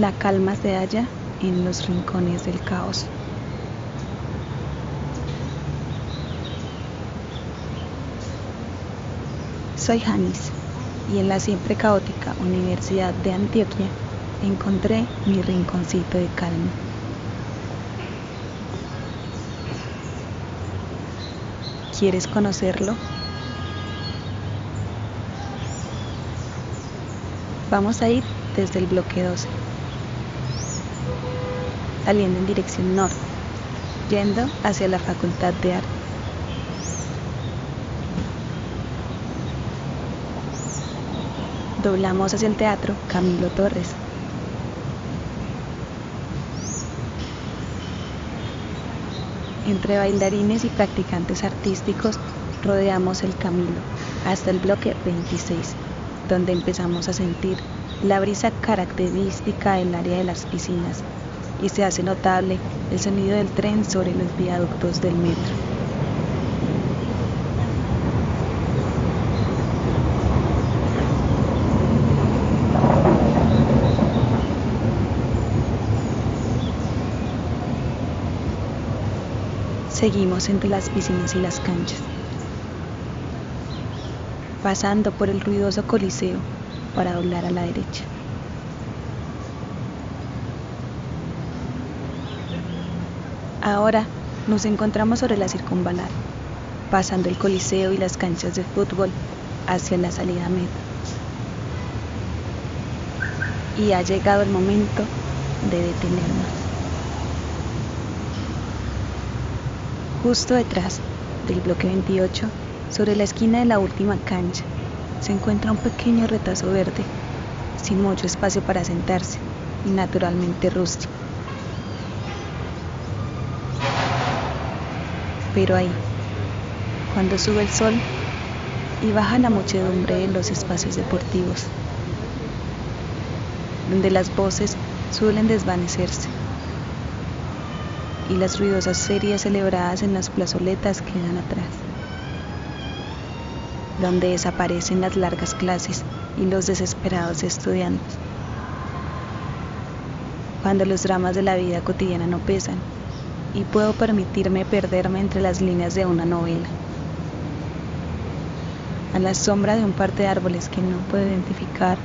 La calma se halla en los rincones del caos. Soy Janis y en la siempre caótica Universidad de Antioquia encontré mi rinconcito de calma. ¿Quieres conocerlo? Vamos a ir desde el bloque 12, saliendo en dirección norte, yendo hacia la Facultad de Arte. Doblamos hacia el Teatro Camilo Torres. Entre bailarines y practicantes artísticos rodeamos el camino hasta el bloque 26, donde empezamos a sentir la brisa característica del área de las piscinas y se hace notable el sonido del tren sobre los viaductos del metro. Seguimos entre las piscinas y las canchas, pasando por el ruidoso coliseo para doblar a la derecha. Ahora nos encontramos sobre la circunvalar, pasando el coliseo y las canchas de fútbol hacia la salida metro. Y ha llegado el momento de detenernos. Justo detrás del bloque 28, sobre la esquina de la última cancha, se encuentra un pequeño retazo verde, sin mucho espacio para sentarse y naturalmente rústico. Pero ahí, cuando sube el sol y baja la muchedumbre en los espacios deportivos, donde las voces suelen desvanecerse y las ruidosas series celebradas en las plazoletas quedan atrás, donde desaparecen las largas clases y los desesperados estudiantes, cuando los dramas de la vida cotidiana no pesan y puedo permitirme perderme entre las líneas de una novela, a la sombra de un par de árboles que no puedo identificar,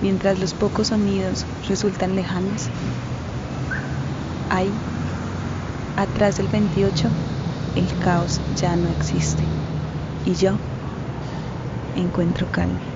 mientras los pocos sonidos resultan lejanos Ahí, atrás del 28, el caos ya no existe. Y yo encuentro calma.